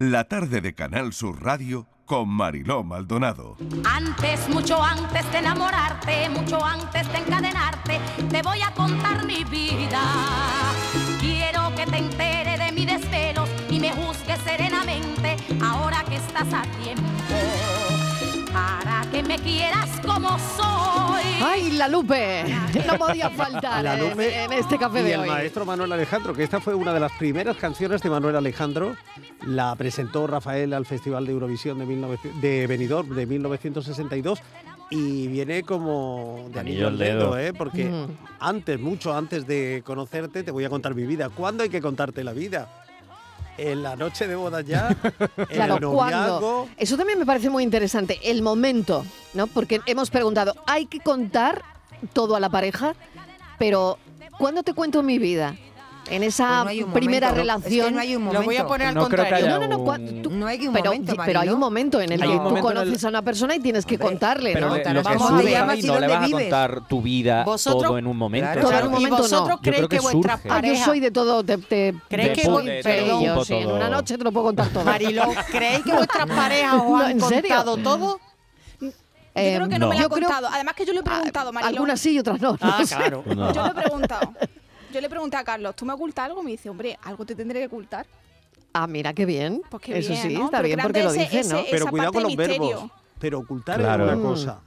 La tarde de Canal Sur Radio con Mariló Maldonado. Antes, mucho antes de enamorarte, mucho antes de encadenarte, te voy a contar mi vida. Quiero que te entere de mi desvelos y me juzgues serenamente ahora que estás a tiempo. Me quieras como soy. ¡Ay, la Lupe! No podía faltar La en- Lupe en, este café y de el hoy. maestro Manuel Alejandro, que esta fue una de las primeras canciones de Manuel Alejandro. La presentó Rafael al Festival de Eurovisión de, 19 de Benidorm de 1962 y viene como de anillo al dedo, ¿eh? porque Mm. antes, mucho antes de conocerte, te voy a contar mi vida. ¿Cuándo hay que contarte la vida? En la noche de bodas ya, en Claro, el. Eso también me parece muy interesante, el momento, ¿no? Porque hemos preguntado, ¿hay que contar todo a la pareja? Pero, ¿cuándo te cuento mi vida? En esa Pues no primera momento, relación. Es que no hay un Lo momento. voy a poner al No creo que contrario. haya No, no, no, tú- No hay un pero, momento, pero hay Mariló. un momento en el que tú en el- conoces a una persona y tienes que Hombre, contarle, Pero ¿no? le- lo que vamos surge allá, ahí ¿y no le vas a contar tu vida Vosotros- todo en un momento. Claro. Todo en un ¿Y momento vosotros no. Yo creéis creo que, que vuestras surge. Ah, yo parejas... soy de todo, te, te, ¿Creéis que voy- te perdón, sí, en una todo. noche te lo puedo contar todo. Marilo, ¿creéis que vuestras parejas os han contado todo? Yo creo que no, me lo Yo ha creo- contado. Además que yo le he preguntado, Mariló. Algunas sí y otras no. Ah, claro. Yo le he preguntado. Yo le pregunté a Carlos, ¿tú me ocultas algo? Me dice, hombre, algo te tendré que ocultar. Ah, mira qué bien. Pues qué Eso bien, sí, ¿no? está Pero bien porque lo ese- dice, ¿no? ese- Pero cuidado parte con los de misterio. verbos. Pero ocultar Claro. es una Mm. cosa.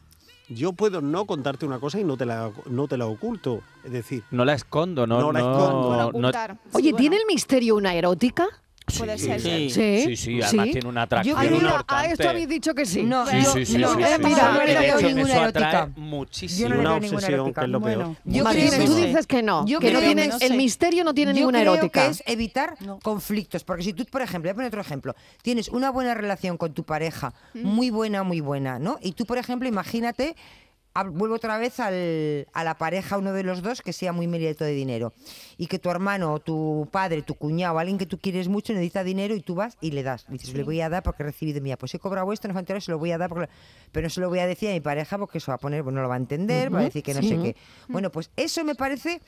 Yo puedo no contarte una cosa y no te la, no te la oculto. Es decir, No la escondo, no, No la no- escondo. Bueno, no- ocultar. Sí, Oye, bueno, ¿tiene el misterio una erótica? Puede Sí, ser. sí. Sí. Sí, sí, además Sí. tiene una atracción Ay, mira, a importante. esto habéis dicho que sí. No, Sí, sí, sí, no, sí, sí, mira, no le veo ninguna erótica. muchísimo. Yo no una obsesión, que es lo peor. Bueno. Yo Martín, creo que tú dices que no, Yo que no creo tiene, el sé. misterio no tiene Yo ninguna creo erótica. que es evitar conflictos, porque si tú, por ejemplo, voy a poner otro ejemplo, tienes una buena relación con tu pareja, muy buena, muy buena, ¿no? Y tú, por ejemplo, imagínate, vuelvo otra vez al- a la pareja, uno de los dos, que sea muy mérito de dinero, y que tu hermano, o tu padre, tu cuñado, alguien que tú quieres mucho necesita dinero y tú vas y le das. Dices, le voy a dar porque he recibido mía, pues he cobrado esto, no me se lo voy a dar, porque... pero no se lo voy a decir a mi pareja porque eso va a poner, pues no lo va a entender, va a decir que no sé qué. Bueno, pues eso me parece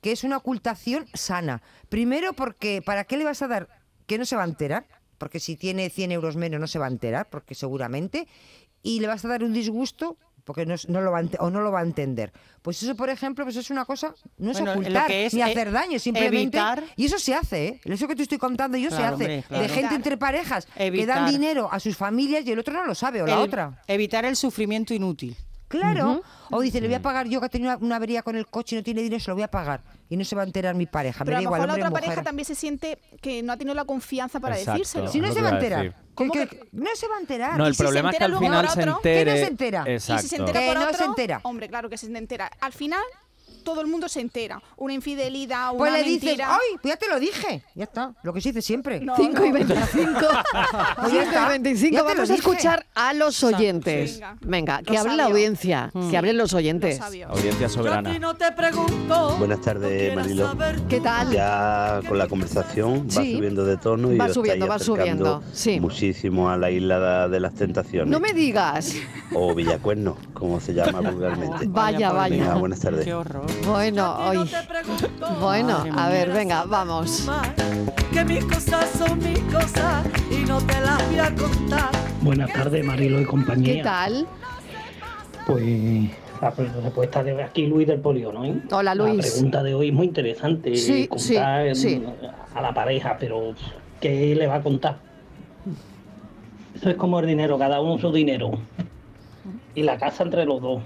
que es una ocultación sana. Primero porque, ¿para qué le vas a dar? Que no se va a enterar, porque si tiene 100 euros menos no se va a enterar, porque seguramente, y le vas a dar un disgusto porque no, no lo va o no lo va a entender. Pues eso, por ejemplo, pues es una cosa, no es Bueno, ocultar, que es ni e- hacer daño, simplemente. evitar- Y eso se hace, ¿eh? Eso que te estoy contando yo se hace. hombre, claro. De gente entre parejas que dan dinero a sus familias y el otro no lo sabe, o la otra. Evitar el sufrimiento inútil. Claro. O dice, le voy a pagar yo que ha tenido una, una avería con el coche y no tiene dinero, se lo voy a pagar. Y no se va a enterar mi pareja. Pero me a lo igual, mejor la otra pareja también se siente que no ha tenido la confianza para Exacto. decírselo. Si no se va a enterar. decir. ¿Qué- ¿Cómo qué- que- No se va a enterar. No, Y el si se problema es que entera al luego final se otro, entere. que no se entera. Y Y si se Exacto. entera Que por no se otro, entera. hombre, claro que se entera. Al final, todo el mundo se entera. Una infidelidad, Pues una le dices, mentira. ¡ay! Pues ya te lo dije. Ya está. Lo que se dice siempre. No, 5 y no. 25. Pues ya 5 y está. 25. Ya te lo Vamos a dije. escuchar a los oyentes. Venga. Venga, que Lo hable la sabio. audiencia, que hablen los Lo oyentes. sabio. Audiencia soberana. Buenas tardes, Marilo. ¿Qué tal? Ya con la conversación va Sí. subiendo de tono y Va os subiendo, estáis va acercando subiendo, sí. muchísimo a la isla de las tentaciones. No me digas. O Villacuerno, como se llama vulgarmente. Vaya, Venga, vaya. buenas tardes. Qué horror. Bueno, hoy. Bueno, a ver, venga, vamos. Que mis cosas son mis cosas y no te las voy a contar. Buenas tardes, Marilo y compañía. ¿Qué tal? Pues la respuesta de aquí Luis del Polígono. ¿eh? Hola, La Luis. pregunta de hoy es muy interesante. Sí, contar sí, en- sí. a la pareja, pero ¿qué le va a contar? Eso es como el dinero, cada uno su dinero. Y la casa entre los dos.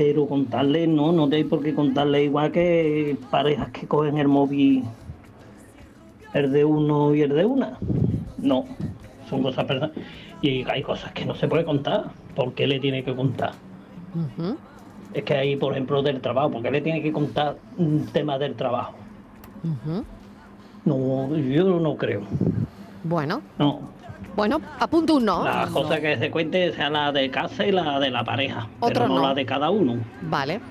Pero contarle, no, no hay por qué contarle igual que parejas que cogen el móvil, el de uno y el de una. No, son cosas personales. Y hay cosas que no se puede contar. ¿Por qué le tiene que contar? Es que hay, por ejemplo, del trabajo. ¿Por qué le tiene que contar un tema del trabajo? No, yo no creo. Bueno, No. Bueno, apunto un no. Las cosas que se cuente sean la de casa y la de la pareja. Otro pero no, no. la de cada uno. Vale.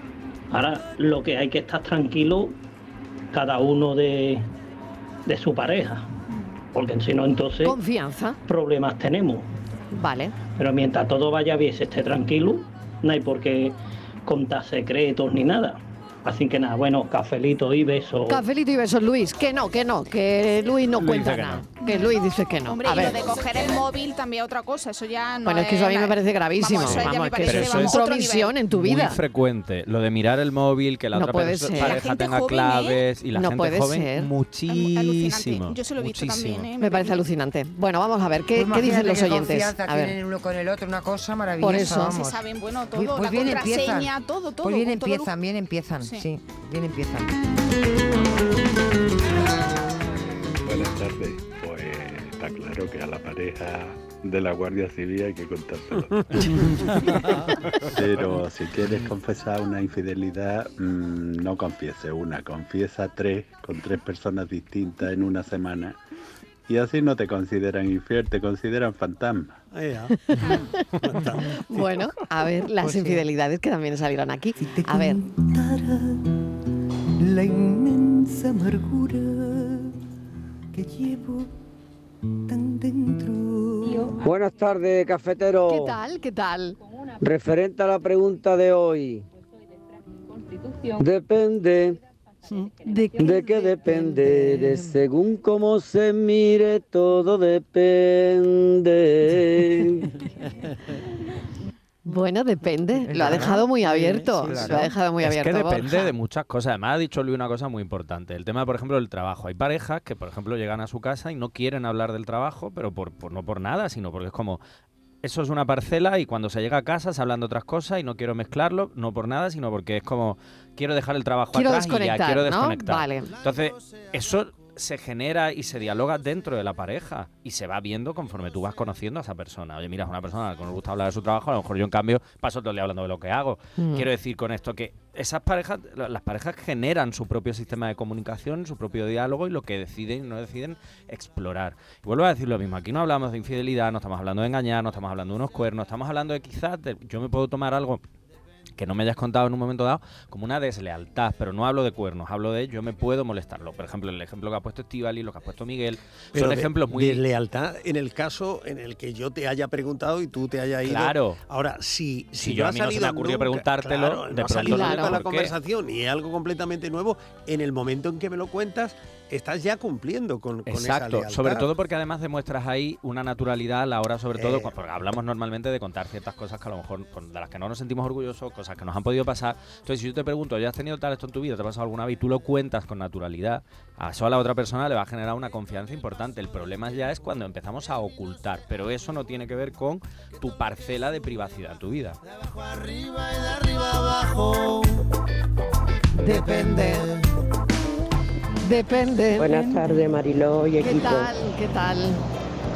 Ahora, lo que hay que estar tranquilo cada uno de, de su pareja. Porque si no, entonces Confianza. problemas tenemos. Vale. Pero mientras todo vaya bien, se esté tranquilo, no hay por qué contar secretos ni nada. Así que nada, bueno, cafelito y beso. Cafelito y besos, Luis. Que no, que no, que Luis no Luis cuenta dice que nada. Que Luis dice que no. Hombre, A y ver. lo de coger el móvil también otra cosa, eso ya no Bueno, es que eso a mí me parece gravísimo. Vamos, Vamos, me es que parece, eso es vamos, intromisión en tu Muy vida. frecuente. Lo de mirar el móvil, que la No otra puede perso- ser. La pareja tenga joven, ¿eh? claves y la No gente puede joven ser. muchísimo. Yo se lo he visto muchísimo. también, ¿eh? Me parece alucinante. Bueno, vamos a ver, ¿qué, Pues qué dicen los oyentes? A ver. tienen uno con el otro, una cosa maravillosa. Por eso. vamos. Se saben, bueno, todo, Pues, pues la bien contraseña, todo, todo. Pues bien empiezan, bien empiezan, Sí. sí, bien empiezan. Buenas tardes. Pues está claro que a la pareja de la Guardia Civil hay que contárselo. Pero si quieres confesar una infidelidad, mm, no confiese una, confiesa tres con tres personas distintas en una semana. Y así no te consideran infiel, te consideran fantasma. Bueno, a ver, las Pues sí. infidelidades que también salieron aquí. A ver, la inmensa amargura que llevo tan dentro. Buenas tardes, cafetero. ¿qué tal? ¿Qué tal? Referente a la pregunta de hoy. Depende. ¿De qué, depende? De según cómo se mire, todo depende. Bueno, depende. Lo ha dejado muy abierto. Sí, Lo claro. ha dejado muy es abierto. que depende Borja. de muchas cosas. Además, ha dicho Luis una cosa muy importante. El tema, por ejemplo, del trabajo. Hay parejas que, por ejemplo, llegan a su casa y no quieren hablar del trabajo, pero por, por- no por nada, sino porque es como. Eso es una parcela y cuando se llega a casa se hablan de otras cosas y no quiero mezclarlo, no por nada, sino porque es como quiero dejar el trabajo Quiero atrás y ya desconectar, quiero ¿no? desconectar. Vale. Entonces, eso se genera y se dialoga dentro de la pareja y se va viendo conforme tú vas conociendo a esa persona. Oye, mira, es una persona que nos gusta hablar de su trabajo, a lo mejor yo en cambio paso todo el día hablando de lo que hago. Mm. Quiero decir con esto que esas parejas, la- las parejas generan su propio sistema de comunicación, su propio diálogo y lo que deciden y no deciden explorar. Y vuelvo a decir lo mismo, aquí no hablamos de infidelidad, no estamos hablando de engañar, no estamos hablando de unos cuernos, estamos hablando de quizás, de- yo me puedo tomar algo que no me hayas contado en un momento dado como una deslealtad, pero no hablo de cuernos, hablo de yo me puedo molestarlo. Por ejemplo, el ejemplo que ha puesto Estivali, lo que ha puesto Miguel, Pero son de- ejemplos muy... de lealtad en el caso en el que yo te haya preguntado y tú te haya ido. Claro. Ahora, si, si, Si yo no a ha mí no se me salido ocurrió nunca- preguntártelo, claro, de no ha pronto salido nunca entiendo la conversación y es algo completamente nuevo, en el momento en que me lo cuentas, estás ya cumpliendo con, con Exacto, sobre todo porque además demuestras ahí una naturalidad a la hora, sobre todo, Eh. cu- porque hablamos normalmente de contar ciertas cosas que a lo mejor de las que no nos sentimos orgullosos, cosas que nos han podido pasar. Entonces, si yo te pregunto, ¿ya has tenido tal esto en tu vida? ¿Te ha pasado alguna vez? Y tú lo cuentas con naturalidad, a eso a la otra persona le va a generar una confianza importante. El problema ya es cuando empezamos a ocultar, pero eso no tiene que ver con tu parcela de privacidad en tu vida. Depende. Depende. Buenas tardes, Mariló y ¿Qué equipo. tal? ¿Qué tal?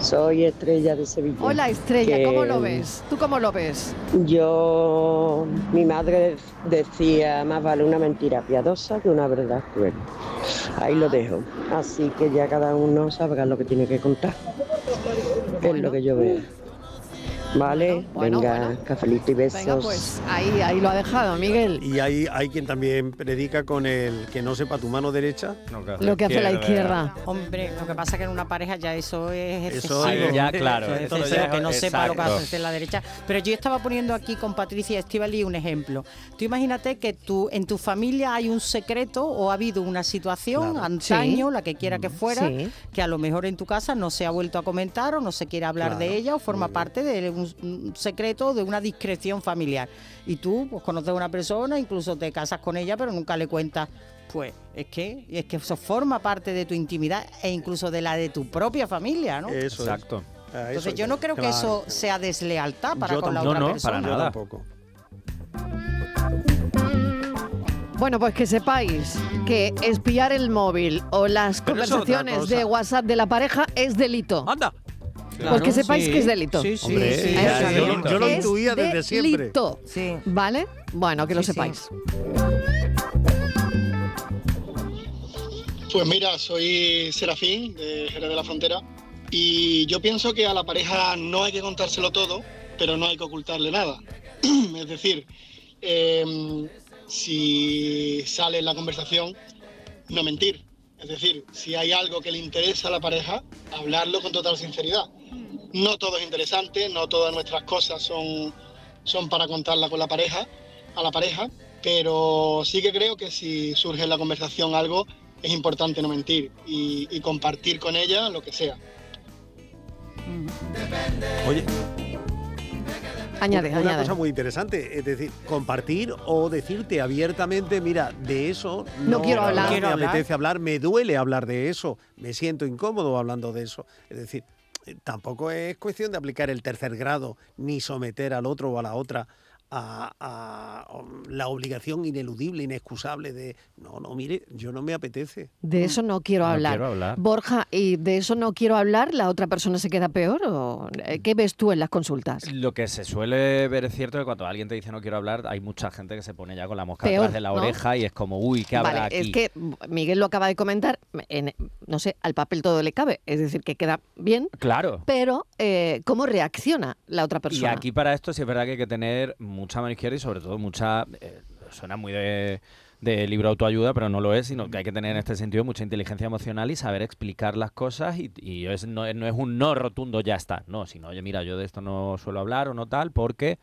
Soy Estrella de Sevilla. Hola, Estrella, Que ¿cómo lo ves? ¿Tú cómo lo ves? Yo, mi madre decía, más vale una mentira piadosa que una verdad cruel. Ahí lo dejo. Así que ya cada uno sabrá lo que tiene que contar. Es lo que yo veo. ¿Vale? bueno, Venga, cafelito y besos. Venga, pues ahí, ahí lo ha dejado, Miguel. Y hay, hay quien también predica con el que no sepa tu mano derecha. Lo que hace la izquierda. Hombre, lo que pasa es que en una pareja ya eso es Eso excesivo. es- ya, claro, Eso es excesivo, ya- que no sepa lo que exacto. hace la derecha. Pero yo estaba poniendo aquí con Patricia Estivali un ejemplo. Tú imagínate que tú, en tu familia hay un secreto o ha habido una situación Claro. antaño, Sí. la que quiera que fuera, Sí. que a lo mejor en tu casa no se ha vuelto a comentar o no se quiere hablar de Claro. ella o forma parte de un, un secreto, de una discreción familiar. Y tú pues, conoces a una persona, incluso te casas con ella, pero nunca le cuentas. Pues es que, es que eso forma parte de tu intimidad e incluso de la de tu propia familia, ¿no? Eso es. Exacto. Ah, Entonces eso yo no creo que eso sea deslealtad para Yo con la otra No, no, persona. para nada. tampoco. Bueno, pues que sepáis que espiar el móvil o las Pero conversaciones de WhatsApp de la pareja es delito. ¡Anda! Pues que sepáis que es delito. Sí, sí, Hombre, sí, yo, lo Es intuía desde siempre. delito. Sí. ¿Vale? Bueno, que lo sepáis. Pues mira, soy Serafín de Jerez de la Frontera y yo pienso que a la pareja no hay que contárselo todo, pero no hay que ocultarle nada. es decir, em, si sale en la conversación, no mentir. Es decir, si hay algo que le interesa a la pareja, hablarlo con total sinceridad. No todo es interesante, no todas nuestras cosas son, son para contarla con la pareja, a la pareja, pero sí que creo que si surge en la conversación algo, es importante no mentir y, y compartir con ella lo que sea. Oye, Añade, una añade. cosa muy interesante, es decir, compartir o decirte abiertamente, mira, de eso No quiero hablar. me hablar. apetece hablar, me duele hablar de eso, me siento incómodo hablando de eso. Es decir, eh, tampoco es cuestión de aplicar el tercer grado ni someter al otro o a la otra a, a, um, la obligación ineludible, inexcusable de, no, no, mire, yo no me apetece. De eso no quiero No hablar. quiero hablar. Borja, ¿y de eso no quiero hablar? ¿La otra persona se queda peor? ¿O eh, qué ves tú en las consultas? Lo que se suele ver es cierto que cuando alguien te dice no quiero hablar, hay mucha gente que se pone ya con la mosca Peor, detrás de la ¿no? oreja y es como, uy, ¿qué habrá Vale, aquí? es que Miguel lo acaba de comentar, en- no sé, al papel todo le cabe, es decir, que queda bien, Claro. pero eh, ¿cómo reacciona la otra Y persona? aquí para esto sí es verdad que hay que tener mucha mano izquierda y sobre todo mucha... eh, suena muy de, libro autoayuda, pero no lo es, sino que hay que tener en este sentido mucha inteligencia emocional y saber explicar las cosas y, no, no es un no rotundo, ya está, no, sino, oye, mira, yo de esto no suelo hablar o no tal, porque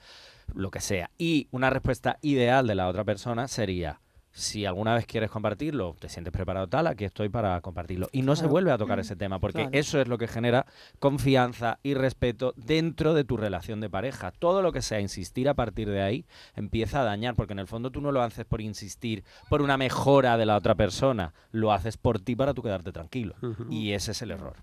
lo que sea. Y una respuesta ideal de la otra persona sería... Si alguna vez quieres compartirlo, te sientes preparado tal, aquí estoy para compartirlo. Y no se vuelve a tocar ese tema, porque Claro. eso es lo que genera confianza y respeto dentro de tu relación de pareja. Todo lo que sea insistir a partir de ahí empieza a dañar, porque en el fondo tú no lo haces por insistir, por una mejora de la otra persona, lo haces por ti para tú quedarte tranquilo. Y ese es el error.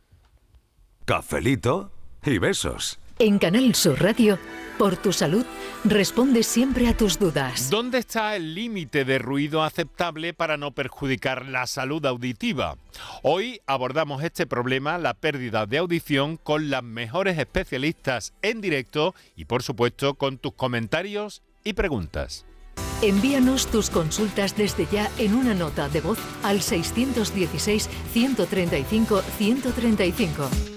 Cafelito y besos. En Canal Sur Radio, por tu salud, responde siempre a tus dudas. ¿Dónde está el límite de ruido aceptable para no perjudicar la salud auditiva? Hoy abordamos este problema, la pérdida de audición, con las mejores especialistas en directo y por supuesto con tus comentarios y preguntas. Envíanos tus consultas desde ya en una nota de voz al 616-135-135.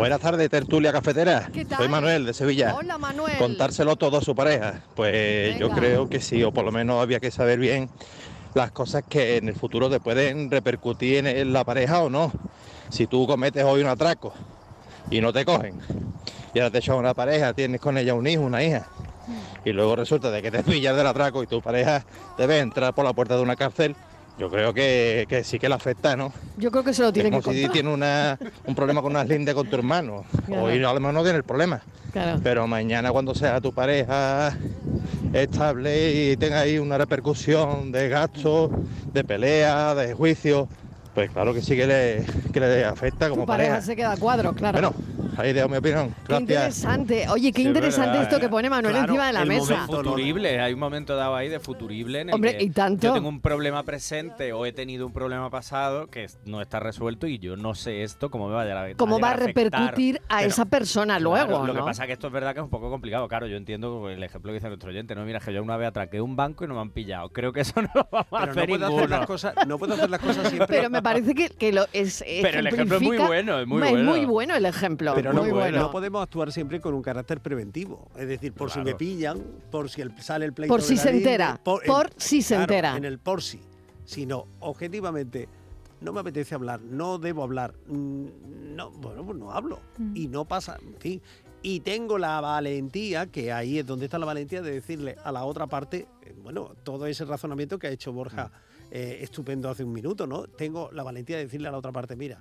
Buenas tardes, tertulia cafetera. ¿Qué tal? Soy Manuel de Sevilla. Hola, Manuel. Contárselo todo a su pareja. Pues yo creo que sí, o por lo menos había que saber bien las cosas que en el futuro te pueden repercutir en, la pareja o no. Si tú cometes hoy un atraco y no te cogen, y ahora te echan una pareja, tienes con ella un hijo, una hija, y luego resulta de que te pillas del atraco y tu pareja debe entrar por la puerta de una cárcel, yo creo que, que sí que le afecta, ¿no? Yo creo que se lo tiene que si contar. tiene una, un problema con unas lindes con tu hermano. Claro. Hoy a lo mejor no tiene el problema. Claro. Pero mañana cuando sea tu pareja estable y tenga ahí una repercusión de gastos, de pelea, de juicio, pues claro que sí que le, que le afecta como Tu pareja pareja. se queda a cuadro, claro. Bueno, ahí dejo mi opinión. Qué Gracias. interesante. Oye, qué Sí, interesante verdad, esto ¿eh? que pone Manuel Claro, encima de la el mesa. momento futurible, hay un momento dado ahí de futurible en el Hombre, que y tanto. yo tengo un problema presente o he tenido un problema pasado que no está resuelto y yo no sé esto cómo me va a llegar a ¿Cómo va a repercutir a Pero, esa persona claro, luego? Lo que pasa es que esto es verdad que es un poco complicado. Claro, yo entiendo el ejemplo que dice nuestro oyente. No, mira, es que yo una vez atraqué un banco y no me han pillado. Creo que eso no lo vamos a Pero no hacer puedo hacer las cosas, no puedo hacer las cosas siempre. Pero me parece que, que lo es. Pero el ejemplo es muy bueno, es muy Es bueno. muy bueno el ejemplo. Pero no, muy bueno. no podemos actuar siempre con un carácter preventivo. Es decir, por si me pillan, por si el- sale el pleito Por de si la se entera, por si se claro, entera. En el por si. Sino, objetivamente, no me apetece hablar, no debo hablar. mm, No, bueno, pues no hablo. Mm. Y no pasa, en fin. Y tengo la valentía, que ahí es donde está la valentía, de decirle a la otra parte, eh, bueno, todo ese razonamiento que ha hecho Borja Mm. Eh, estupendo hace un minuto, ¿no? Tengo la valentía de decirle a la otra parte, mira,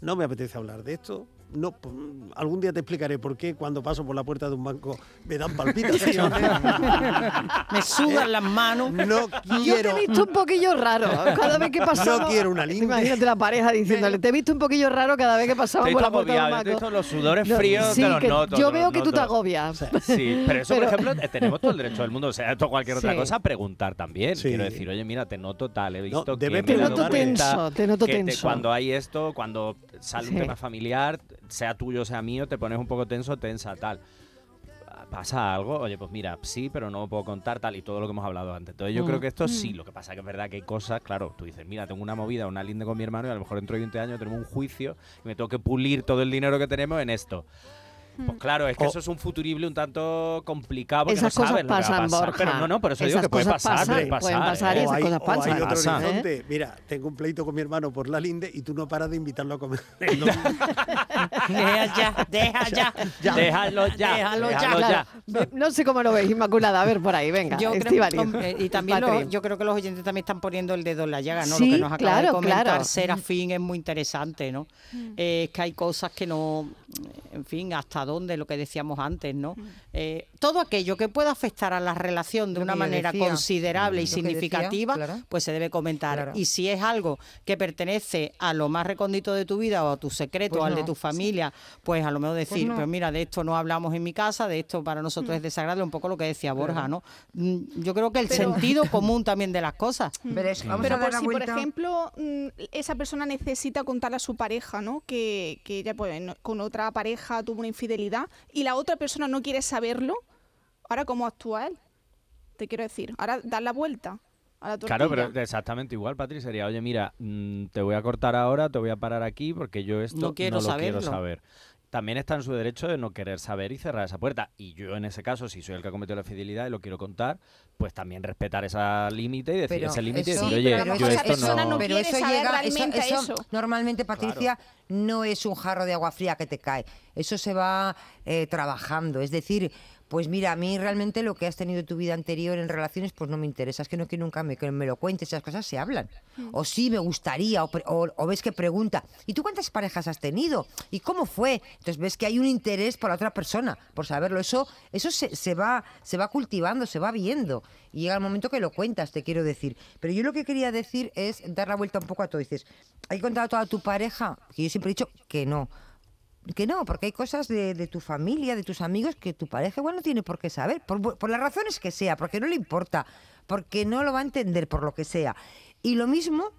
no me apetece hablar de esto. No, pues, algún día te explicaré por qué cuando paso por la puerta de un banco me dan palpitaciones. Me sudan las manos. No Yo te he visto un poquillo raro cada vez que pasaba. No quiero una linde. Imagínate la pareja diciéndole, te he visto un poquillo raro cada vez que pasaba Te por la puerta de un te banco. visto los sudores No, fríos, sí, te los que noto. Yo te veo que tú te agobias. Sí, pero eso, Pero- por ejemplo, eh, tenemos todo el derecho del mundo. O sea, esto cualquier otra Sí. cosa, preguntar también. Sí. Quiero decir, oye, mira, te noto tal, he visto que dado preguntar. Te noto tenso, te noto que tenso. cuando hay esto, cuando sale Sí. un tema familiar, sea tuyo, sea mío, te pones un poco tenso, tensa, tal. pasa algo, oye, pues mira, sí, pero no puedo contar tal y todo lo que hemos hablado antes. Entonces yo creo Mm. que esto sí, Mm. lo que pasa que es verdad que hay cosas, claro, tú dices, mira, tengo una movida, una linde con mi hermano y a lo mejor dentro de 20 años tenemos un juicio y me tengo que pulir todo el dinero que tenemos en esto. Pues claro, es que O- eso es un futurible un tanto complicado porque Esas no cosas pasan, pasar. Borja. Pero no, no, por eso digo que puede pasar, pasan, puede pueden pasar. ¿eh? esas hay, cosas hay pasan. otro Pasa. horizonte. Mira, tengo un pleito con mi hermano por la linde y tú no paras de invitarlo a comer. Deja ya, deja ya. Déjalo ya, Déjalo ya. déjalo Claro, ve- no sé cómo lo ves, Inmaculada. A ver, por ahí, venga. Yo creo, hombre, y también lo- yo creo que los oyentes también están poniendo el dedo en la llaga, ¿no? Sí, lo que nos acaba claro, de comentar claro. Serafín es muy interesante, ¿no? Eh, es que hay cosas que no, en fin, hasta dónde, lo que decíamos antes, ¿no? Eh, todo aquello que pueda afectar a la relación de Lo una manera decía. considerable y decía, significativa, claro. pues se debe comentar. Claro. Y si es algo que pertenece a lo más recóndito de tu vida o a tu secreto Pues o al de tu familia, pues a lo mejor decir, no. pues mira, de esto no hablamos en mi casa, de esto para nosotros es desagradable, un poco lo que decía Borja, ¿no? Mm, Yo creo que el Pero- sentido común también de las cosas. Pero es- vamos Pero a dar por si, por ejemplo, mm, esa persona necesita contarle a su pareja, ¿no? Que, que ella pues, con otra pareja tuvo una infidelidad y la otra persona no quiere saberlo, ahora cómo actúa él. Te quiero decir, ahora dar la vuelta a la tortilla. Claro, pero exactamente igual, Patri, sería, oye, mira, mm, te voy a cortar ahora, te voy a parar aquí porque yo esto No no, quiero lo quiero saberlo. saber. También está en su derecho de no querer saber y cerrar esa puerta. Y yo en ese caso, si soy el que ha cometido la fidelidad y lo quiero contar, pues también respetar ese límite y decir Pero ese límite y eso- decir, oye, pero yo esa esto persona no... no pero eso saber llega, realmente eso, eso. normalmente, Patricia, no es un jarro de agua fría que te cae. Eso se va eh, trabajando. Es decir, pues mira, a mí realmente lo que has tenido en tu vida anterior en relaciones, pues no me interesa. Es que no quiero nunca me, que me lo cuentes, esas cosas se hablan. O sí, me gustaría, o, pre- o- o ves que pregunta, ¿y tú cuántas parejas has tenido? ¿Y cómo fue? Entonces ves que hay un interés por la otra persona, por saberlo. Eso, eso se, se va, se va cultivando, se va viendo. Y llega el momento que lo cuentas, te quiero decir. Pero yo lo que quería decir es dar la vuelta un poco a todo. Dices, ¿hay que contar a toda tu pareja? Que yo siempre he dicho que no. Que no, porque hay cosas de, de tu familia, de tus amigos, que tu pareja igual no tiene por qué saber, por, por las razones que sea, porque no le importa, porque no lo va a entender por lo que sea. Y lo mismo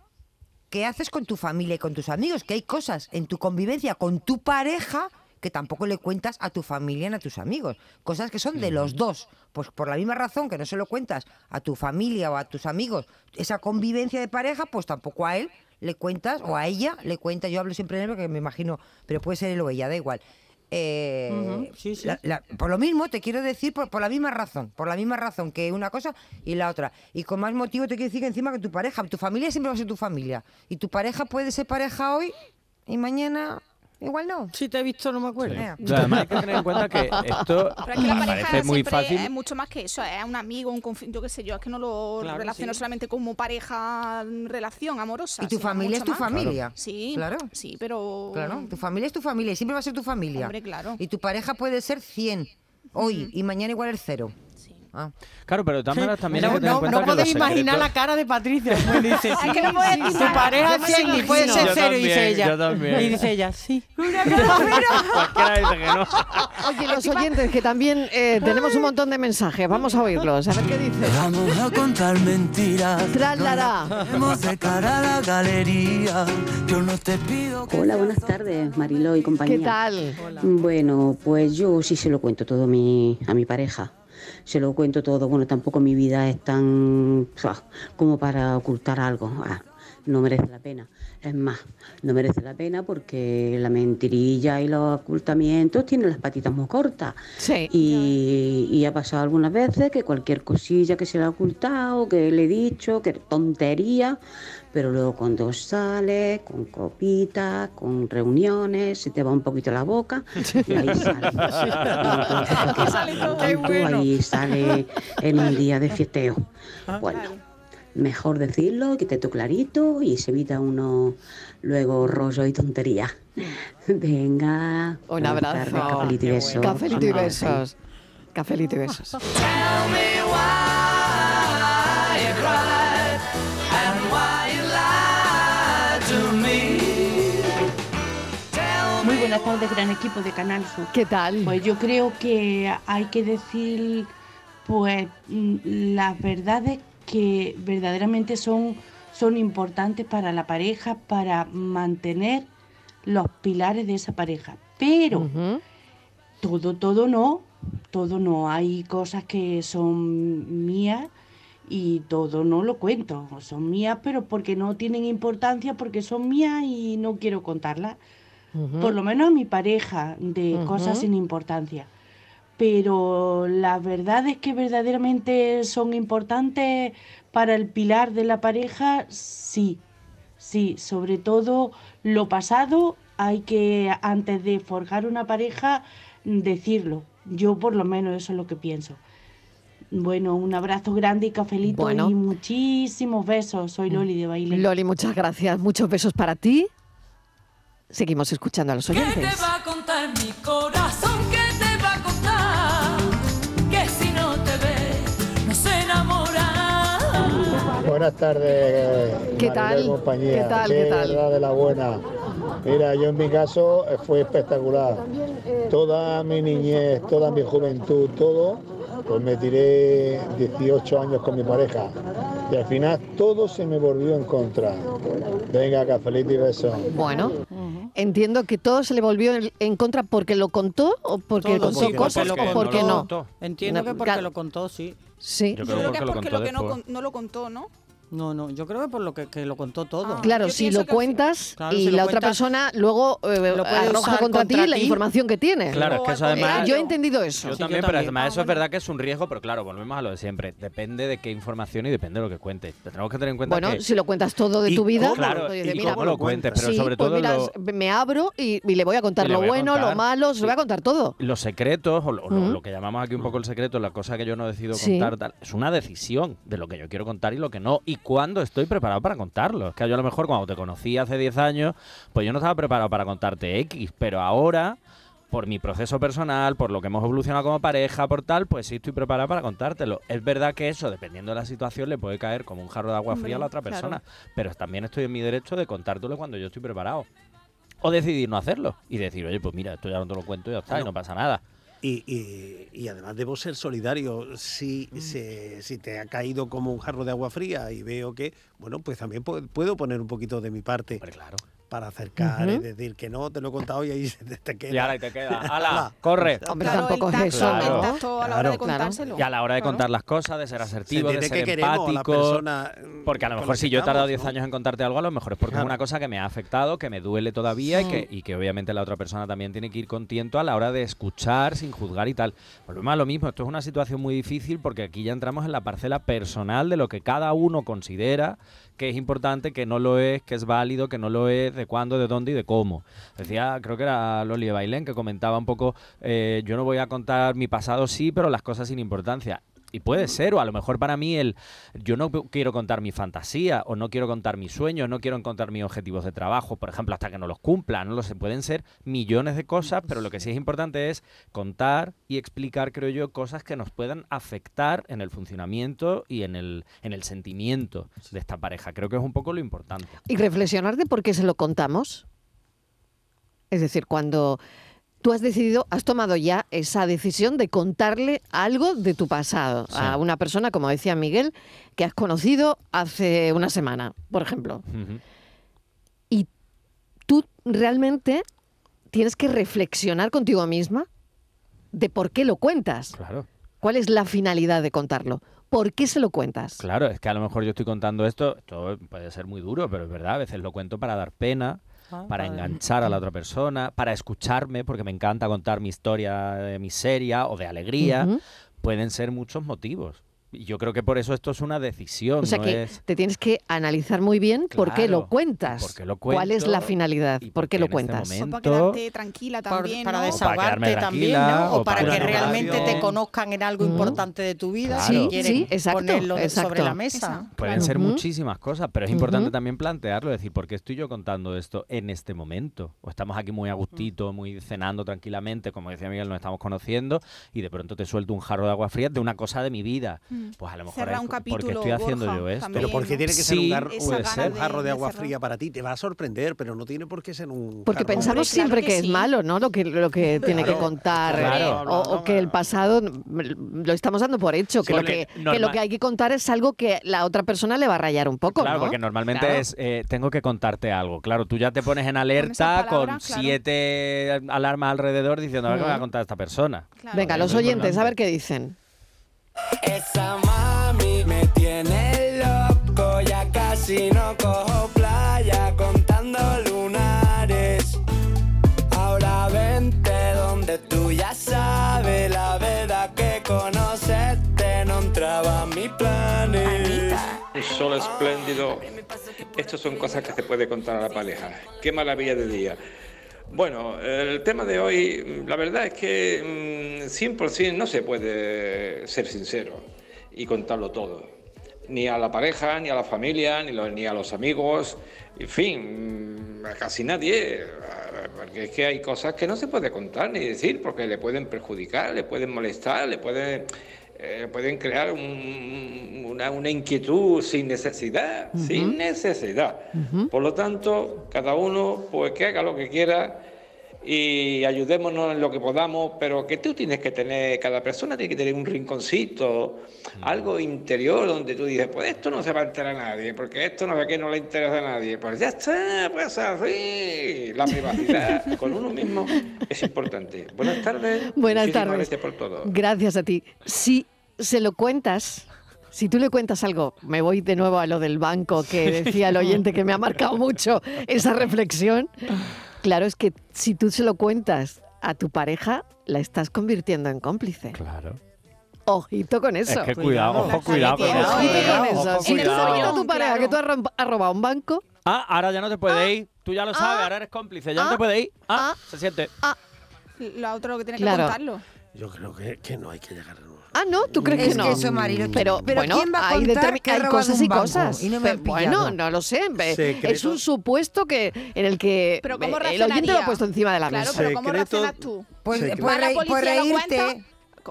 que haces con tu familia y con tus amigos, que hay cosas en tu convivencia con tu pareja que tampoco le cuentas a tu familia ni a tus amigos. Cosas que son de los dos. Pues por la misma razón que no se lo cuentas a tu familia o a tus amigos, esa convivencia de pareja, pues tampoco a él le cuentas o a ella le cuentas. Yo hablo siempre de él porque me imagino, pero puede ser él o ella, da igual. Eh, sí, sí. la- la- por lo mismo, te quiero decir, por, por la misma razón, por la misma razón que una cosa y la otra. Y con más motivo te quiero decir que encima que tu pareja, tu familia siempre va a ser tu familia. Y tu pareja puede ser pareja hoy y mañana igual no. Si te he visto, no me acuerdo. Pero además hay que tener en cuenta que esto Pero es que la pareja muy siempre fácil. es mucho más que eso, es un amigo, un confi- yo qué sé yo, es que no lo Claro, relaciono sí. solamente como pareja, relación amorosa. Y tu familia es tu más. familia. Sí, Claro. sí, pero... Claro, tu familia es tu familia y siempre va a ser tu familia. Hombre, claro. Y tu pareja puede ser 100 hoy y mañana igual es cero. Ah. Claro, pero de todas maneras también hay No, que tener en no, cuenta no que los podéis imaginar la cara de Patricia. Pues dice, Es que no puedo decir tu pareja Yo es me 100 y imagino. puede ser cero, dice también, ella. yo también. Y dice ella, sí. Cualquiera dice que no. Oye, los oyentes, que también eh, tenemos un montón de mensajes. Vamos a oírlos, a ver qué dice. Vamos a contar mentiras. Traslará. Vemos de cara a la galería. Yo no te pido que Hola, buenas tardes, Mariló y compañía. ¿Qué tal? Bueno, pues yo sí se lo cuento todo a mi, a mi pareja. Se lo cuento todo. Bueno, tampoco mi vida es tan como para ocultar algo. Ah, no merece la pena. Es más, no merece la pena porque la mentirilla y los ocultamientos tienen las patitas muy cortas. Sí. Y, y ha pasado algunas veces que cualquier cosilla que se le ha ocultado, que le he dicho, que tontería, pero luego cuando sale con copitas, con reuniones, se te va un poquito la boca y ahí sale. Entonces, Sale todo. bueno. ahí sale en un día de fiesteo. Bueno, mejor decirlo, que te tú clarito y se evita uno luego rollo y tontería. Venga. Un tardes, abrazo. cafelito y besos. Cafelito y besos. Cafelito y besos. Tell me why you cried and why you lied to me. Tell Muy buenas tardes, gran equipo de Canal Sur. ¿Qué tal? Pues yo creo que hay que decir, pues, mm, las verdades que verdaderamente son, son importantes para la pareja, para mantener los pilares de esa pareja. Pero todo, todo no, todo no. Hay cosas que son mías y todo no lo cuento. Son mías, pero porque no tienen importancia, porque son mías y no quiero contarlas. Por lo menos a mi pareja, de cosas sin importancia. Pero las verdades que verdaderamente son importantes para el pilar de la pareja, sí. Sí, sobre todo lo pasado hay que, antes de forjar una pareja, decirlo. Yo por lo menos eso es lo que pienso. Bueno, un abrazo grande y cafelito Bueno. y muchísimos besos. Soy Loli de Baile. Loli, muchas gracias. Muchos besos para ti. Seguimos escuchando a los ¿Qué te oyentes. va a contar mi corazón? Buenas tardes, ¿Qué tal? compañía. ¿Qué tal? ¿Qué tal? verdad de la buena. Mira, yo en mi caso eh, fue espectacular. Toda mi niñez, toda mi juventud, todo, pues me tiré 18 años con mi pareja. Y al final todo se me volvió en contra. Venga, cafelito y beso. Bueno, entiendo que todo se le volvió en, contra porque lo contó o porque Todo, contó sí, cosas porque lo o porque contó. no. Entiendo No, que porque lo contó, sí. Sí. Yo creo que es porque lo que no, no lo contó, ¿no? No, no, yo creo que por lo que, que lo contó todo. Claro, si lo cuentas Claro, y si la otra persona luego eh, lo puede arroja usar contra, ti contra la información que tiene. Claro, es que eso Eh, además... yo he entendido eso. Yo también, pero además eso es verdad que es un riesgo, pero claro, volvemos a lo de siempre. Depende de qué información y depende de lo que cuentes. Tenemos que tener en cuenta Bueno, que... si lo cuentas todo de ¿Y tu vida, cómo? Claro, y mira, cómo lo cuentes, pero sí, sobre pues todo mira, lo- me abro y, y le voy a contar lo bueno, lo malo, se lo voy a contar todo. Los secretos, o, lo, o lo- que llamamos aquí un poco el secreto, la cosa que yo no decido contar, tal, es una decisión de lo que yo quiero contar y lo que no. Y cuándo estoy preparado para contarlo. Es que yo a lo mejor cuando te conocí hace 10 años, pues yo no estaba preparado para contarte X, pero ahora, por mi proceso personal, por lo que hemos evolucionado como pareja, por tal, pues sí estoy preparado para contártelo. Es verdad que eso, dependiendo de la situación, le puede caer como un jarro de agua fría a la otra persona. claro. Pero también estoy en mi derecho de contártelo cuando yo estoy preparado. O decidir no hacerlo y decir, oye, pues mira, esto ya no te lo cuento y ya está, y no pasa nada. Y, y- y además debo ser solidario. Si, se- si te ha caído como un jarro de agua fría y veo que, bueno, pues también pu- puedo poner un poquito de mi parte para acercar y Ujú. decir que no, te lo he contado y ahí se te, te queda. Y ahora te queda. ¡Hala! ¡Corre! Hombre, tampoco es eso, Claro. a la hora de Claro. contárselo. Y a la hora de Claro. contar las cosas, de ser asertivo, de ser que queremos a la empático. persona, porque a lo mejor si yo he tardado estamos, 10 años en contarte algo, a lo mejor es porque Claro. es una cosa que me ha afectado, que me duele todavía y, que, y que obviamente la otra persona también tiene que ir contento a la hora de escuchar sin juzgar y tal. Volvemos a lo mismo, esto es una situación muy difícil porque aquí ya entramos en la parcela personal de lo que cada uno considera que es importante, que no lo es, que es válido, que no lo es, de cuándo, de dónde y de cómo. Decía, creo que era Loli Bailén, que comentaba un poco, eh, yo no voy a contar mi pasado sí, pero las cosas sin importancia. Y puede ser, o a lo mejor para mí el yo no quiero contar mi fantasía, o no quiero contar mis sueños, no quiero contar mis objetivos de trabajo, por ejemplo, hasta que no los cumpla, no lo sé, pueden ser millones de cosas, pero lo que sí es importante es contar y explicar, creo yo, cosas que nos puedan afectar en el funcionamiento y en el, en el sentimiento de esta pareja. Creo que es un poco lo importante. Y reflexionar de por qué se lo contamos. Es decir, cuando tú has decidido, has tomado ya esa decisión de contarle algo de tu pasado Sí. a una persona, como decía Miguel, que has conocido hace una semana, por ejemplo. Y tú realmente tienes que reflexionar contigo misma de por qué lo cuentas. Claro. ¿Cuál es la finalidad de contarlo? ¿Por qué se lo cuentas? Claro, es que a lo mejor yo estoy contando esto, esto puede ser muy duro, pero es verdad, a veces lo cuento para dar pena, Ah, para vale. enganchar a la otra persona, para escucharme, porque me encanta contar mi historia de miseria o de alegría. Pueden ser muchos motivos. Yo creo que por eso esto es una decisión, O sea no que es... te tienes que analizar muy bien por qué lo Claro, cuentas. por qué lo ¿Cuál es la cuento finalidad? ¿Por qué lo este cuentas? Para quedarte tranquila también, para ¿no? desahogarte también, ¿no? O, o para, para que realmente te conozcan en algo importante de tu vida, Claro. si Sí, quieren sí, exacto, ponerlo sobre la mesa. Pueden ser muchísimas cosas, pero es importante también plantearlo, decir, ¿por qué estoy yo contando esto en este momento? O estamos aquí muy a gustito, muy cenando tranquilamente, como decía Miguel, nos estamos conociendo, y de pronto te suelto un jarro de agua fría de una cosa de mi vida. Mm. Pues a lo mejor es un porque capítulo, estoy haciendo Borja, yo esto. también, Pero porque ¿no? tiene que ser un, gar- ser. jarro de, de agua cerrar. fría para ti. Te va a sorprender, pero no tiene por qué ser un Porque jarro. pensamos Hombre, claro siempre que que, es malo, ¿no? Lo que, lo que tiene que Claro, contar. claro. O, o que el pasado lo estamos dando por hecho. Que, lo Porque que, que normal- lo que hay que contar es algo que la otra persona le va a rayar un poco, Claro, ¿no? porque normalmente Claro. es, eh, tengo que contarte algo. Claro, tú ya te pones en alerta con claro. siete alarmas alrededor diciendo, a ver qué me va a contar esta persona. Venga, los oyentes, a ver qué dicen. Esa mami me tiene loco, ya casi no cojo playa contando lunares. Ahora vente donde tú ya sabes la verdad que conocerte no entraba a mis planes. Un sol espléndido. Estas son cosas que se puede contar a la pareja. Qué maravilla de día. Bueno, el tema de hoy, la verdad es que mm, 100% no se puede ser sincero y contarlo todo. Ni a la pareja, ni a la familia, ni, ni a los amigos, en fin, mm, a casi nadie. Porque es que hay cosas que no se puede contar ni decir porque le pueden perjudicar, le pueden molestar, le pueden, eh, pueden crear un- una, una inquietud sin necesidad, sin necesidad. Por lo tanto, cada uno pues que haga lo que quiera y ayudémonos en lo que podamos, pero que tú tienes que tener, cada persona tiene que tener un rinconcito, algo interior donde tú dices, pues esto no se va a enterar a nadie, porque esto no sé qué no le interesa a nadie. Pues ya está, pues así. La privacidad con uno mismo es importante. Buenas tardes. Buenas tardes. Gracias por todo. Gracias a ti. Si se lo cuentas, si tú le cuentas algo, me voy de nuevo a lo del banco que decía el oyente que me ha marcado mucho esa reflexión. Claro, es que si tú se lo cuentas a tu pareja, la estás convirtiendo en cómplice. Claro. Ojito con eso. Es que cuidado, ojo, cuidado con eso. Ojito con eso. Ojo, Si tú le cuentas a tu pareja que tú has robado un banco, Ah, ahora ya no te puedes ir. Tú ya lo sabes, ah, ahora eres cómplice. Ya no ah, te puedes ir. Ah, se siente. Lo otro lo que tiene Claro. que contarlo. Yo creo que, que no hay que llegar a... Ah, no, ¿tú crees Es que no? que eso, Marilo, pero, pero bueno, ¿quién va a hay, hay cosas y cosas. Y no me Pe- han bueno, no lo sé. Es un supuesto que en el que Pero ¿cómo el oyente lo ha puesto encima de la Claro, mesa. pero ¿cómo reaccionas tú? Pues, Secreto. por, ¿Va la reí- por policía y lo reírte,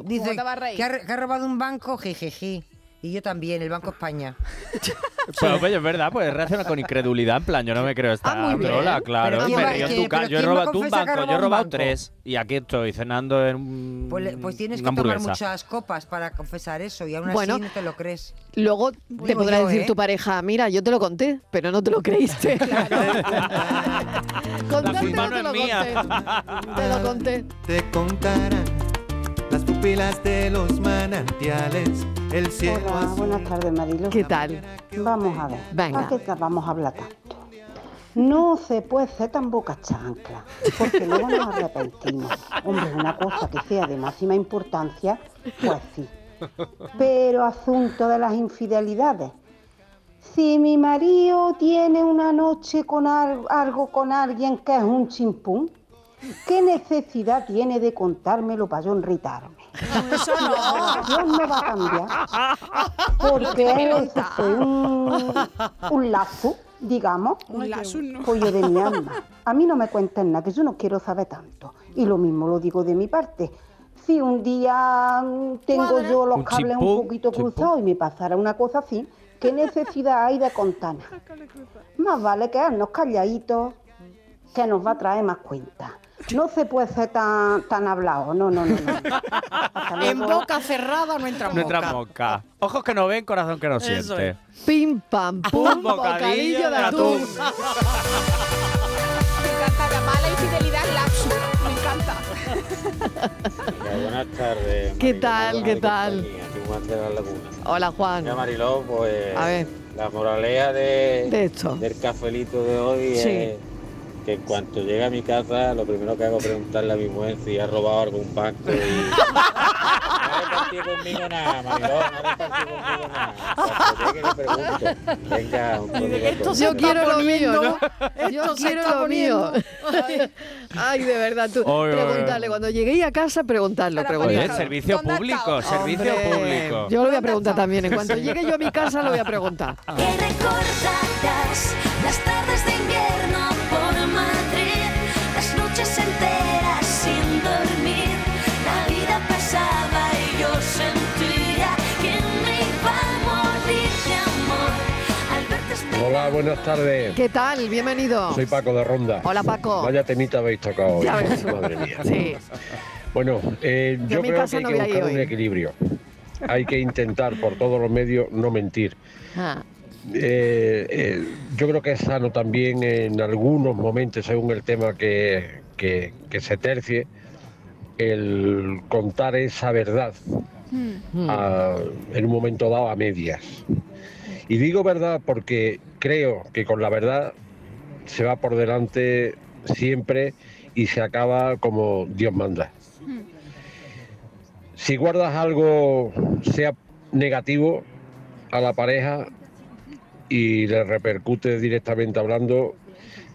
dice te va a reír? que ha, que ha robado un banco, jejeje. Y yo también, el Banco España. Pues, es verdad, pues reacciona con incredulidad. En plan, yo no me creo esta Ah, trola, claro. Pero ¿quién me va- río en quién- tu ca- pero Yo he robado ha banco, yo he robado tres. Y aquí estoy cenando en un. Pues, pues tienes que tomar muchas copas para confesar eso y aún Bueno. así no te lo crees. Luego te podrá yo, decir ¿eh? tu pareja, mira, yo te lo conté, pero no te lo creíste. Contarte culpa no no te lo conté. Te lo conté. Te contarán pupilas de los manantiales, el cielo Hola, azul. buenas tardes, Marilo. ¿Qué tal? Vamos a ver. Venga. ¿Para qué vamos a hablar tanto? No se puede ser tan boca chancla, porque luego nos arrepentimos. Hombre, una cosa que sea de máxima importancia, pues sí. Pero asunto de las infidelidades. Si mi marido tiene una noche con al- algo con alguien que es un chimpún, ¿qué necesidad tiene de contármelo para yo enritarme? Eso La relación no va a cambiar porque fue un, un lazo, digamos, Un lazo, no. pollo de mi alma. A mí no me cuenten nada, que yo no quiero saber tanto. Y lo mismo lo digo de mi parte. Si un día mm, tengo yo los cables un poquito cruzados y me pasara una cosa así, ¿qué necesidad hay de contar? Más vale quedarnos calladitos, que nos va a traer más cuentas. No se puede ser tan, tan hablado, no, no, no. En boca cerrada no entra No entra mosca. mosca. Ojos que no ven, corazón que no Eso siente. es. Pim, pam, pum, bocadillo de atún. Me encanta la mala infidelidad lapsus. Me encanta. buenas tardes. ¿Qué tal, qué tal? de la Laguna. Hola, Juan. Mira, Mariló, pues A ver. la moraleja de, De esto. del cafelito de hoy Sí. es que en cuanto llegue a mi casa, lo primero que hago es preguntarle a mi mujer si ha robado algún banco y... No repartir conmigo nada, Mariló, no repartir conmigo nada. Cuando llegue le pregunto. Venga, un saludo a todos. Yo quiero lo mío, ¿no? Yo quiero lo mío. Ay, de verdad, tú. Oy, oy, oy. Preguntarle, cuando lleguéis a casa, Oye, preguntarlo. servicio ¿Dónde ha público, servicio Hombre, público. Yo lo voy a preguntar también. En cuanto llegue yo a mi casa, lo voy a preguntar. Recordarás buenas tardes. ¿Qué tal? Bienvenido. Soy Paco de Ronda. Hola, Paco. Vaya temita habéis tocado hoy. Ya ves. Madre mía. Sí. Bueno, eh, Yo creo que hay no que buscar un hoy. equilibrio. Hay que intentar por todos los medios no mentir. Ah, Eh, eh, yo creo que es sano también en algunos momentos, según el tema que, que- que se tercie, el contar esa verdad a- en un momento dado a medias. Y digo verdad porque creo que con la verdad se va por delante siempre y se acaba como Dios manda. Si guardas algo, sea negativo, a la pareja y le repercute directamente hablando,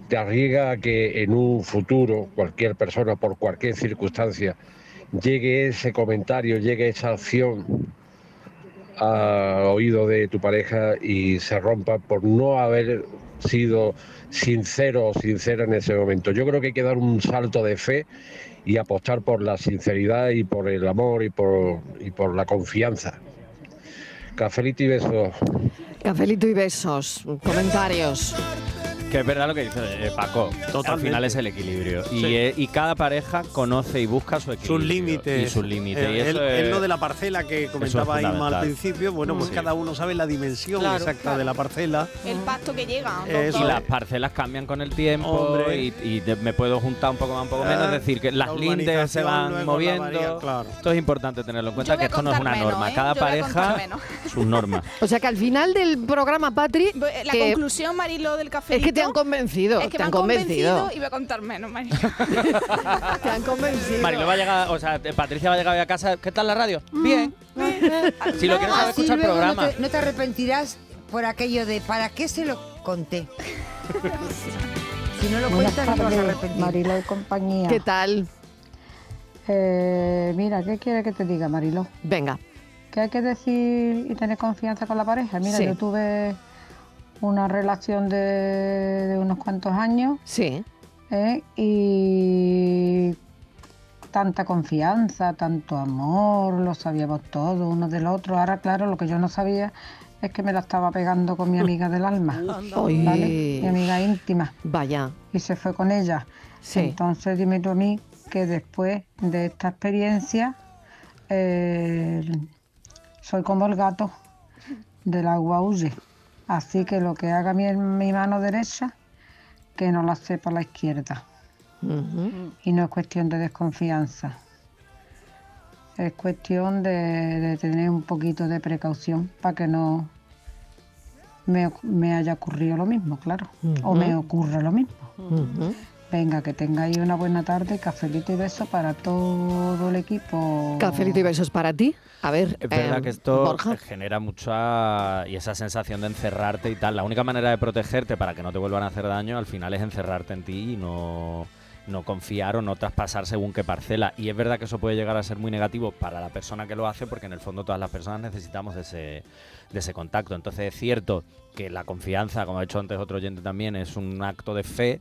te arriesga a que en un futuro cualquier persona, por cualquier circunstancia, llegue ese comentario, llegue esa acción a oído de tu pareja y se rompa por no haber sido sincero o sincera en ese momento. Yo creo que hay que dar un salto de fe y apostar por la sinceridad y por el amor y por, y por la confianza. Cafelito y besos. cafelito y besos. Comentarios. Que es verdad lo que dice eh, Paco. Al final es el equilibrio. Y, Sí. eh, y cada pareja conoce y busca su equilibrio. sus límites. Y sus límites. Eh, y eso el, el es- lo de la parcela que comentaba es Inma al principio, bueno, pues Sí. cada uno sabe la dimensión Claro, exacta claro. de la parcela. El pacto que llega. Y las parcelas cambian con el tiempo Hombre. y, y de- me puedo juntar un poco más, un poco menos. Ah, Es decir, que las la lindes se van la moviendo. varía, claro. Esto es importante tenerlo en cuenta, que esto no es una menos, norma. ¿eh? Cada Yo pareja, sus normas. O sea que al final del programa, Patri, La que conclusión, Marilo, del café. es que te han convencido. Es que te me han convencido convencido. y voy a contar menos, Marilo. Te han convencido. Marilo va a llegar, o sea, Patricia va a llegar hoy a casa. ¿Qué tal la radio? Bien. Si lo quieres saber, Así escucha el programa. No te, no te arrepentirás por aquello de ¿para qué se lo conté? si no lo Buenas cuentas, no te vas a tardes, arrepentir. Marilo y compañía. ¿Qué tal? Eh, mira, ¿qué quiere que te diga, Marilo? Venga. Que hay que decir y tener confianza con la pareja. Mira, Sí. yo tuve una relación de, de unos cuantos años. Sí. ¿eh? Y tanta confianza, tanto amor, lo sabíamos todo uno del otro. Ahora, claro, lo que yo no sabía es que me la estaba pegando con mi amiga del alma. Mi amiga íntima. Vaya. Y se fue con ella. Sí. Entonces dime tú a mí que después de esta experiencia eh, soy como el gato del agua huye. Así que lo que haga mi, mi mano derecha, que no la sepa la izquierda. Y no es cuestión de desconfianza. Es cuestión de, de tener un poquito de precaución para que no me, me haya ocurrido lo mismo, claro. O me ocurra lo mismo. Venga, que tengáis una buena tarde, cafelito y beso para todo el equipo. Cafelito y besos para ti. A ver, Es verdad eh, que esto Borja. genera mucha y esa sensación de encerrarte y tal. La única manera de protegerte para que no te vuelvan a hacer daño al final es encerrarte en ti y no, no confiar o no traspasar según qué parcela. Y es verdad que eso puede llegar a ser muy negativo para la persona que lo hace porque en el fondo todas las personas necesitamos de ese, de ese contacto. Entonces es cierto que la confianza, como ha dicho antes otro oyente también, es un acto de fe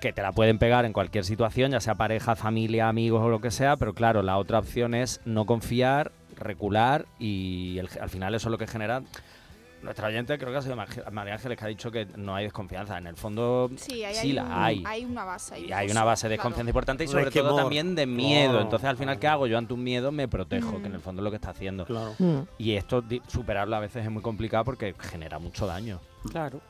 que te la pueden pegar en cualquier situación, ya sea pareja, familia, amigos o lo que sea, pero claro, la otra opción es no confiar, recular y el- al final eso es lo que genera... Nuestra oyente creo que ha sido Mar- María Ángeles que ha dicho que no hay desconfianza. En el fondo Sí, ahí sí hay, la un- hay. hay una base. ahí, Y hay una base de claro. desconfianza importante y sobre todo también de miedo. Claro. Entonces al final, ¿qué hago? Yo ante un miedo me protejo, Mm. que en el fondo es lo que está haciendo. Claro. Mm. Y esto superarlo a veces es muy complicado porque genera mucho daño. Claro.